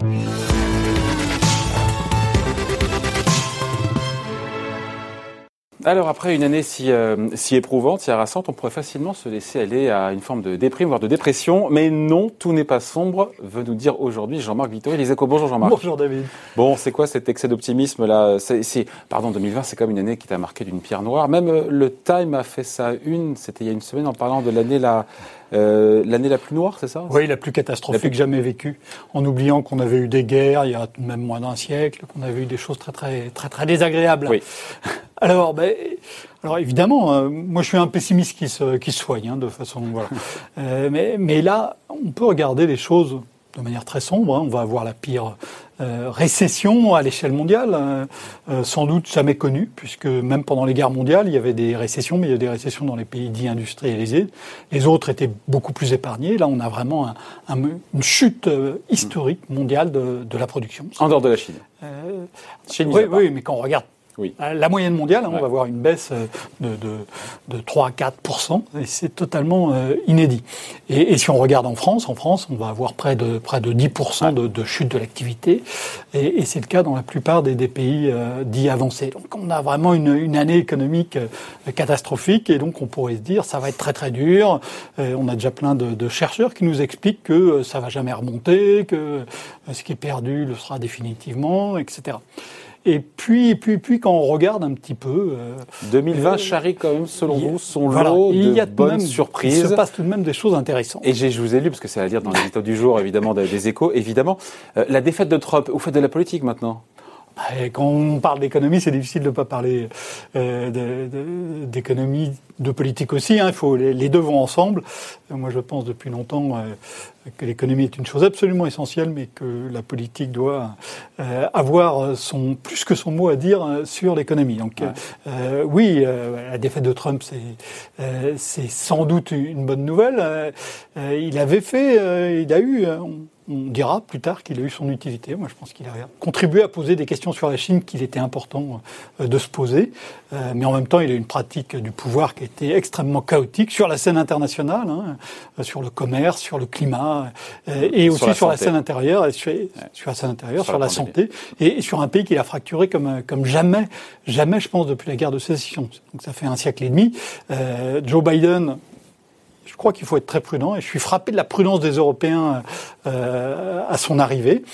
Thank you. Alors après une année si, euh, si éprouvante, si harassante, on pourrait facilement se laisser aller à une forme de déprime, voire de dépression. Mais non, tout n'est pas sombre, veut nous dire aujourd'hui Jean-Marc Vittori. Les échos, bonjour Jean-Marc. Bonjour David. Bon, c'est quoi cet excès d'optimisme là c'est, Pardon, 2020, c'est comme une année qui t'a marqué d'une pierre noire. Même euh, le Time a fait ça une, c'était il y a une semaine, en parlant de l'année la, euh, l'année la plus noire, c'est ça? Oui, la plus catastrophique jamais vécue. En oubliant qu'on avait eu des guerres il y a même moins d'un siècle, qu'on avait eu des choses très très très très désagréables. Oui. Alors, ben, alors évidemment, euh, moi je suis un pessimiste qui se, qui soigne, hein, de façon voilà. euh, mais, mais là, on peut regarder les choses de manière très sombre. Hein. On va avoir la pire euh, récession à l'échelle mondiale, euh, euh, sans doute jamais connue, puisque même pendant les guerres mondiales, il y avait des récessions, mais il y a des récessions dans les pays dits industrialisés. Les autres étaient beaucoup plus épargnés. Là, on a vraiment un, un, une chute historique mondiale de, de, la production. En dehors de la Chine. Chine oui, oui, mais quand on regarde oui. Euh, la moyenne mondiale, hein, on va voir une baisse euh, de, de, de 3 à 4 et c'est totalement euh, inédit. Et, et, si on regarde en France, en France, on va avoir près de près de 10 de, de, chute de l'activité, et, et c'est le cas dans la plupart des, des pays euh, dits avancés. Donc on a vraiment une, une année économique catastrophique, et donc on pourrait se dire ça va être très très dur. on a déjà plein de, de, chercheurs qui nous expliquent que ça va jamais remonter, que ce qui est perdu le sera définitivement, etc. Et puis, puis, puis, quand on regarde un petit peu, euh, 2020 euh, charrie quand même, selon vous, son voilà, lot il y a de bonnes même, surprises. Il se passe tout de même des choses intéressantes. Et je vous ai lu parce que c'est à dire dans l'édito du jour, évidemment, des Échos, évidemment, euh, la défaite de Trump. Vous faites de la politique maintenant? Quand on parle d'économie, c'est difficile de ne pas parler euh, d'économie, de, de, de, politique aussi. Hein. Il faut, les, les, deux vont ensemble. Moi, je pense depuis longtemps euh, que l'économie est une chose absolument essentielle, mais que la politique doit euh, avoir son, plus que son mot à dire euh, sur l'économie. Donc, ouais. Euh, oui, la défaite de Trump, c'est sans doute une bonne nouvelle. il avait fait, il a eu. On, on dira plus tard qu'il a eu son utilité. Moi, je pense qu'il a contribué à poser des questions sur la Chine qu'il était important de se poser. mais en même temps, il a une pratique du pouvoir qui était extrêmement chaotique sur la scène internationale, hein, sur le commerce, sur le climat, et aussi sur, sur la scène intérieure, sur, ouais. sur la scène intérieure, sur, sur la, la santé, et, et, sur un pays qui a fracturé comme, comme jamais, jamais, je pense, depuis la guerre de sécession. Donc ça fait un siècle et demi. Euh, Joe Biden, je crois qu'il faut être très prudent et je suis frappé de la prudence des Européens euh, à son arrivée.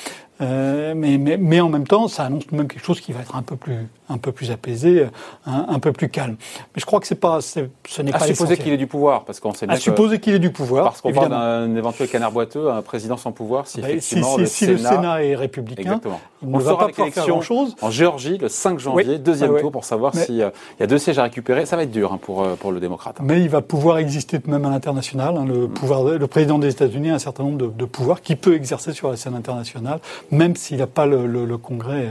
Euh, mais, mais, mais, en même temps, ça annonce même quelque chose qui va être un peu plus, un peu plus apaisé, un, un peu plus calme. Mais je crois que c'est pas, ce n'est à pas supposer qu'il ait du pouvoir, parce qu'on sait bien à supposer qu'il ait du pouvoir. Parce qu'on parle d'un éventuel canard boiteux, un président sans pouvoir, si bah, effectivement si, le, si Sénat, le Sénat est républicain, exactement. il ne va pas pouvoir faire grand chose. En Géorgie, le 5 janvier, oui. deuxième tour, pour savoir s'il euh, y a deux sièges à récupérer. Ça va être dur hein, pour euh, pour le démocrate. Hein. Mais il va pouvoir exister même à l'international. Hein, le mmh. pouvoir, le président des États-Unis a un certain nombre de, de pouvoirs qu'il peut exercer sur la scène internationale, même s'il n'a pas le, le, le Congrès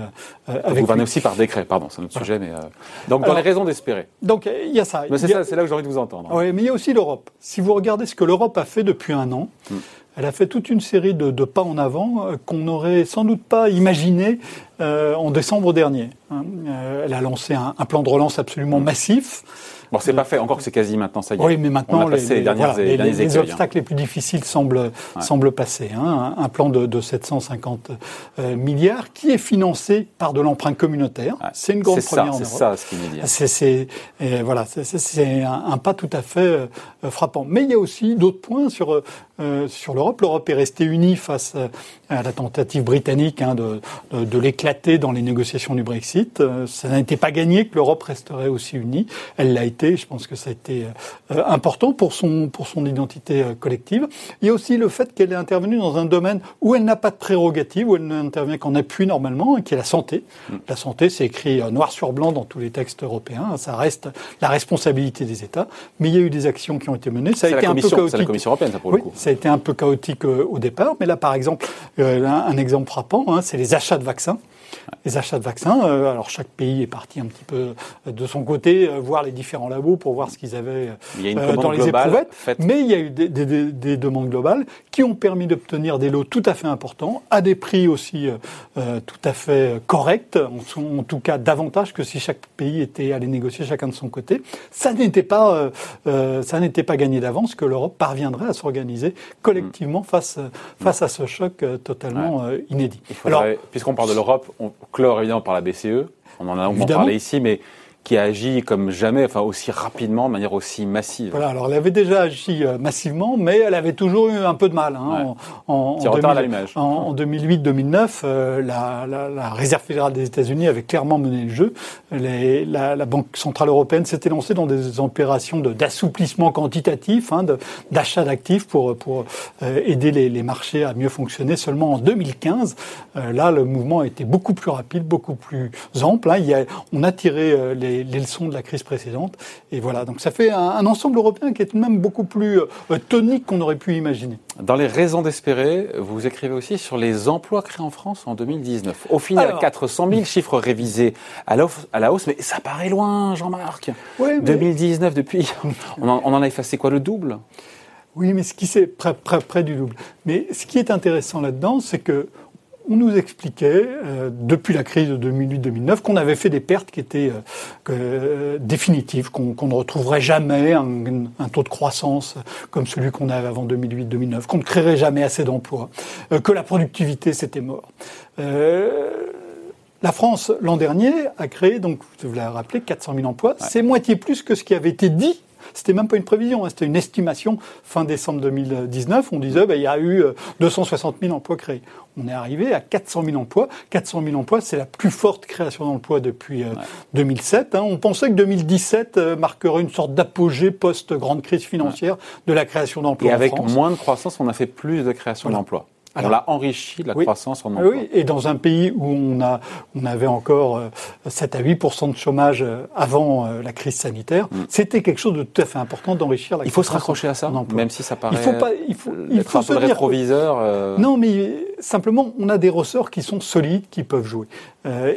euh, avec. Vous gouvernez aussi par décret, pardon, c'est notre voilà. sujet, mais euh, donc dans Alors, les raisons d'espérer. Donc il y a ça. Mais c'est ça, c'est là que j'ai envie de vous entendre. Oui, mais il y a aussi l'Europe. Si vous regardez ce que l'Europe a fait depuis un an. Hmm. Elle a fait toute une série de, de pas en avant euh, qu'on n'aurait sans doute pas imaginé euh, en décembre dernier. Hein. Euh, elle a lancé un, un, plan de relance absolument massif. Bon, c'est pas fait, encore que c'est quasi maintenant, ça y est. Oui, mais maintenant, les, les, dernières, voilà, les, les, les obstacles hein. les plus difficiles semblent, ouais. semblent passer. Hein. Un, un, plan de, de 750 euh, milliards qui est financé par de l'emprunt communautaire. Ouais. C'est une grande première ça, en Europe. C'est ça ce qu'il dit. C'est voilà, c'est un, un, pas tout à fait euh, frappant. Mais il y a aussi d'autres points sur, euh, sur l'Europe. L'Europe est restée unie face à la tentative britannique hein, de, de, de l'éclater dans les négociations du Brexit. Euh, ça n'était pas gagné que l'Europe resterait aussi unie. Elle l'a été. Je pense que ça a été euh, important pour son, pour son identité euh, collective. Il y a aussi le fait qu'elle est intervenue dans un domaine où elle n'a pas de prérogative, où elle n'intervient qu'en appui normalement, qui est la santé. Mm. La santé, c'est écrit noir sur blanc dans tous les textes européens. Ça reste la responsabilité des États. Mais il y a eu des actions qui ont été menées. Ça a été un peu chaotique. La Commission européenne, ça, pour oui, le coup. Ça a été un peu chaotique au départ. Mais là, par exemple, un, un exemple frappant, hein, c'est les achats de vaccins. Les achats de vaccins. Euh, alors chaque pays est parti un petit peu de son côté, euh, voir les différents labos pour voir ce qu'ils avaient dans les éprouvettes. Mais il y a eu des, des, des, demandes globales qui ont permis d'obtenir des lots tout à fait importants, à des prix aussi tout à fait corrects, en, en, tout cas davantage que si chaque pays était allé négocier chacun de son côté. Ça n'était pas, ça n'était pas gagné d'avance que l'Europe parviendrait à s'organiser collectivement face, face à ce choc totalement inédit. Alors, puisqu'on parle de l'Europe, on clore évidemment par la BCE. On en a parlé ici, mais qui a agi comme jamais, enfin aussi rapidement, de manière aussi massive. Voilà, alors elle avait déjà agi euh, massivement, mais elle avait toujours eu un peu de mal. Hein, en, en, en 2008-2009, euh, la, la, la, Réserve fédérale des États-Unis avait clairement mené le jeu. Les, la, la, Banque centrale européenne s'était lancée dans des opérations d'assouplissement quantitatif, hein, d'achat d'actifs pour, pour euh, aider les, les, marchés à mieux fonctionner. Seulement en 2015, là, le mouvement a été beaucoup plus rapide, beaucoup plus ample. Hein. Il y a, on a tiré les les, leçons de la crise précédente. Et voilà, donc ça fait un, ensemble européen qui est tout de même beaucoup plus euh, tonique qu'on aurait pu imaginer. Dans les raisons d'espérer, vous écrivez aussi sur les emplois créés en France en 2019. Au final, 400 000 chiffres révisés à la hausse, mais ça paraît loin, Jean-Marc. 2019, depuis, on en, on en a effacé quoi, le double? Oui, mais ce qui c'est près, près, près, du double. Mais ce qui est intéressant là-dedans, c'est que on nous expliquait, euh, depuis la crise de 2008-2009, qu'on avait fait des pertes qui étaient euh, euh, définitives, qu'on ne retrouverait jamais un, taux de croissance comme celui qu'on avait avant 2008-2009, qu'on ne créerait jamais assez d'emplois, que la productivité c'était mort. la France, l'an dernier, a créé, donc vous l'avez rappelé, 400 000 emplois. C'est moitié plus que ce qui avait été dit c'était même pas une prévision, hein, c'était une estimation. Fin décembre 2019, on disait bah, il y a eu 260 000 emplois créés on est arrivé à 400 000 emplois. 400 000 emplois, c'est la plus forte création d'emplois depuis 2007. Euh, hein. On pensait que 2017 euh, marquerait une sorte d'apogée post-grande crise financière de la création d'emplois. Et avec moins de croissance, on a fait plus de création d'emplois on l'a enrichi de la croissance en emploi. Oui, et dans un pays où on, a, on avait encore 7 euh, à 8% de chômage euh, avant euh, la crise sanitaire, mm. c'était quelque chose de tout à fait important d'enrichir la Il faut se raccrocher à ça, même si ça paraît. Il faut pas, il faut, il faut se dire rétroviseur. Non, mais simplement, on a des ressorts qui sont solides, qui peuvent jouer.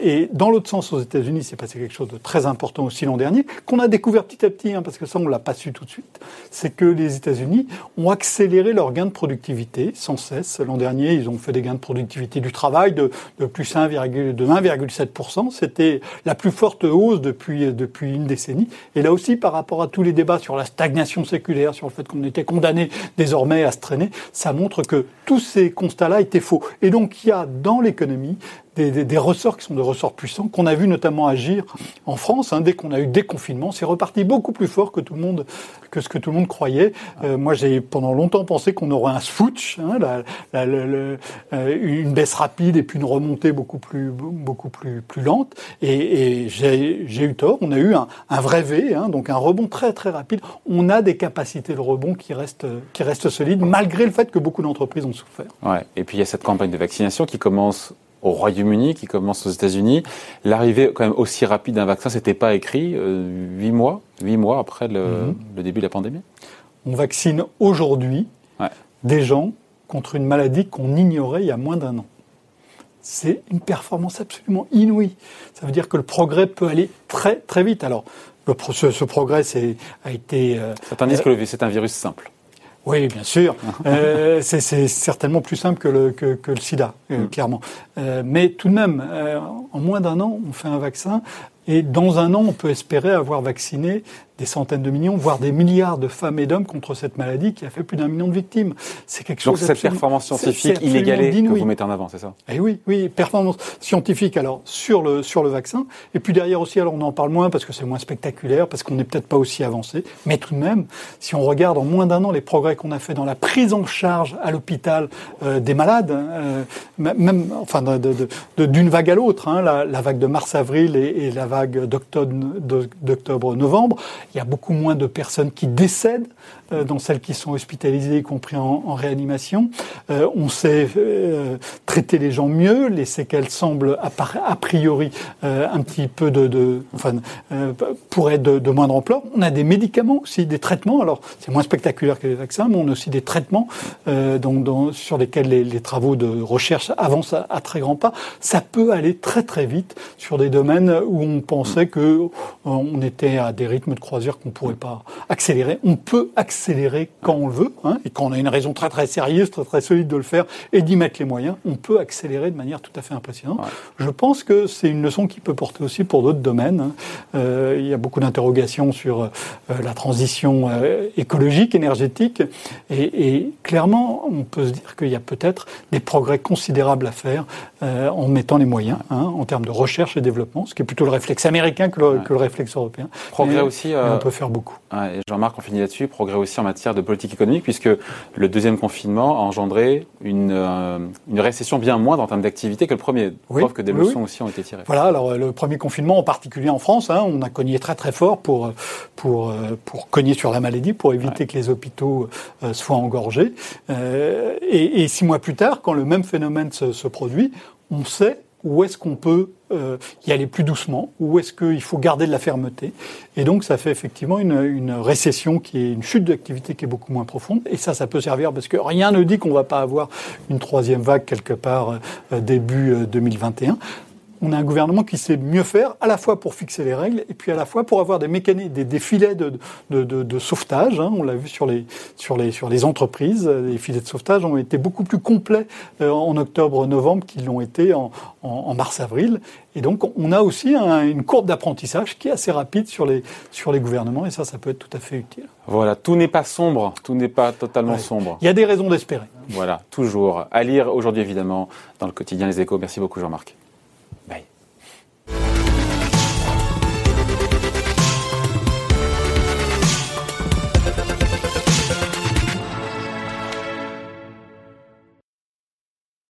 et dans l'autre sens, aux États-Unis, c'est passé quelque chose de très important aussi l'an dernier, qu'on a découvert petit à petit, hein, parce que ça, on l'a pas su tout de suite. C'est que les États-Unis ont accéléré leur gain de productivité sans cesse l'an dernier ils ont fait des gains de productivité du travail de, plus 1,7%. C'était la plus forte hausse depuis, depuis une décennie. Et là aussi, par rapport à tous les débats sur la stagnation séculaire, sur le fait qu'on était condamné désormais à se traîner, ça montre que tous ces constats-là étaient faux. Et donc, il y a dans l'économie des, ressorts qui sont des ressorts puissants, qu'on a vu notamment agir en France. Hein, dès qu'on a eu des confinements, c'est reparti beaucoup plus fort que tout le monde, que ce que tout le monde croyait. Euh, moi, j'ai pendant longtemps pensé qu'on aurait un switch, hein, euh, une baisse rapide et puis une remontée beaucoup plus, beaucoup plus, plus lente. Et, et j'ai eu tort. On a eu un, un vrai V, hein, donc un rebond très très rapide. On a des capacités de rebond qui restent, qui restent solides, malgré le fait que beaucoup d'entreprises ont souffert. Ouais. Et puis il y a cette campagne de vaccination qui commence au Royaume-Uni, qui commence aux États-Unis. L'arrivée quand même aussi rapide d'un vaccin, c'était pas écrit euh, huit mois, huit mois après mhm. le, début de la pandémie. On vaccine aujourd'hui des gens contre une maladie qu'on ignorait il y a moins d'un an. C'est une performance absolument inouïe. Ça veut dire que le progrès peut aller très très vite. Alors, le, ce, ce progrès a été. Euh, Certains disent que c'est un virus simple. Oui, bien sûr. euh, c'est certainement plus simple que le, que, que le sida, euh, mm. clairement. Euh, mais tout de même, euh, en moins d'un an, on fait un vaccin. Et dans un an, on peut espérer avoir vacciné des centaines de millions, voire des milliards de femmes et d'hommes contre cette maladie qui a fait plus d'un million de victimes. C'est quelque chose. Donc cette performance scientifique inégalée que vous mettez en avant, c'est ça? Eh oui, oui, performance scientifique alors sur le sur le vaccin, et puis derrière aussi, alors on en parle moins parce que c'est moins spectaculaire, parce qu'on n'est peut-être pas aussi avancé, mais tout de même, si on regarde en moins d'un an les progrès qu'on a fait dans la prise en charge à l'hôpital euh, des malades, euh, même enfin d'une vague à l'autre, hein, la, vague de mars-avril et, et, la vague d'octobre-novembre Il y a beaucoup moins de personnes qui décèdent euh, dans celles qui sont hospitalisées, y compris en, en réanimation. Euh, on sait euh, traiter les gens mieux. Les séquelles semblent a, priori un petit peu de, de enfin, pour être de, de, moindre ampleur. On a des médicaments aussi, des traitements. Alors c'est moins spectaculaire que les vaccins, mais on a aussi des traitements donc, sur lesquels les, les, travaux de recherche avancent à, à, très grands pas. Ça peut aller très très vite sur des domaines où on pensait que on était à des rythmes de croisière qu'on pourrait pas accélérer. On peut accélérer quand on le veut, hein, et quand on a une raison très très sérieuse, très très solide de le faire, et d'y mettre les moyens, on peut accélérer de manière tout à fait impressionnante. Je pense que c'est une leçon qui peut porter aussi pour d'autres domaines. Hein. Euh, il y a beaucoup d'interrogations sur euh, la transition euh, écologique, énergétique, et, et, clairement, on peut se dire qu'il y a peut-être des progrès considérables à faire euh, en mettant les moyens hein, en termes de recherche et développement, ce qui est plutôt le réflexe américain que le, que le réflexe européen. Progrès aussi. On peut faire beaucoup. Jean-Marc, on finit là-dessus. Progrès aussi en matière de politique économique, puisque le deuxième confinement a engendré une, euh, une récession bien moindre en termes d'activité que le premier. Oui, Preuve que des leçons aussi ont été tirées. Voilà, alors le premier confinement, en particulier en France, hein, on a cogné très très fort pour, pour, euh, pour cogner sur la maladie, pour éviter que les hôpitaux euh, soient engorgés. Et, et, six mois plus tard, quand le même phénomène se, se produit, on sait où est-ce qu'on peut euh, y aller plus doucement? Où est-ce qu'il faut garder de la fermeté? Et donc, ça fait effectivement une, récession qui est une chute d'activité qui est beaucoup moins profonde. Et ça, ça peut servir parce que rien ne dit qu'on va pas avoir une troisième vague quelque part euh, début 2021. Euh, on a un gouvernement qui sait mieux faire, à la fois pour fixer les règles, et puis à la fois pour avoir des mécanismes, des, filets de, de, de, de sauvetage. Hein. On l'a vu sur les, sur, les, sur les entreprises. Les filets de sauvetage ont été beaucoup plus complets euh, en octobre-novembre qu'ils l'ont été en, en, en mars-avril. Et donc, on a aussi une courbe d'apprentissage qui est assez rapide sur les, sur les gouvernements, et ça, ça peut être tout à fait utile. Voilà, tout n'est pas sombre, tout n'est pas totalement sombre. Il y a des raisons d'espérer. Voilà, toujours. À lire aujourd'hui, évidemment, dans le quotidien Les Échos. Merci beaucoup, Jean-Marc.